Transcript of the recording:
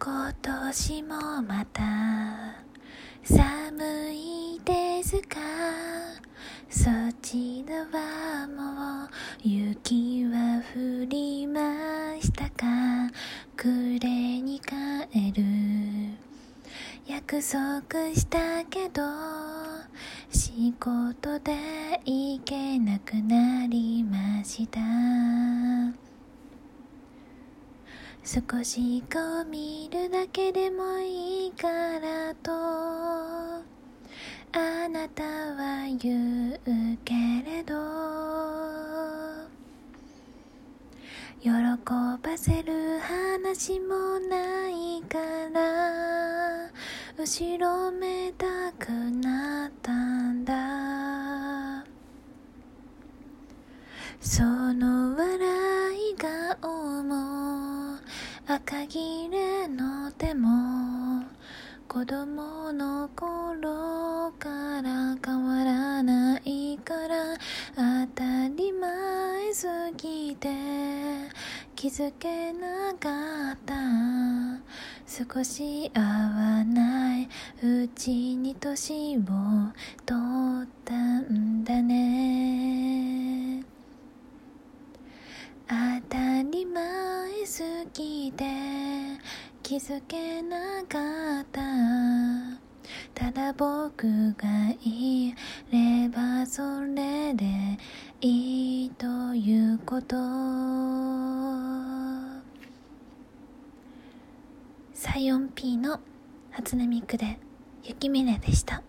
今年もまた寒いですか？そちらはもう雪は降りましたか？暮れに帰る。約束したけど仕事で行けなくなりました。少しこう見るだけでもいいからと。あなたは言うけれど。喜ばせる話もないから。後ろめたくなったんだ。その笑い顔も赤切れの手も子供の頃から変わらないから当たり前すぎて気づけなかった。少し合わないうちに年を取ったんだね当たり前すぎて気づけなかった。ただ僕がいればそれでいいということ。サイオン P の初音ミクで雪峰でした。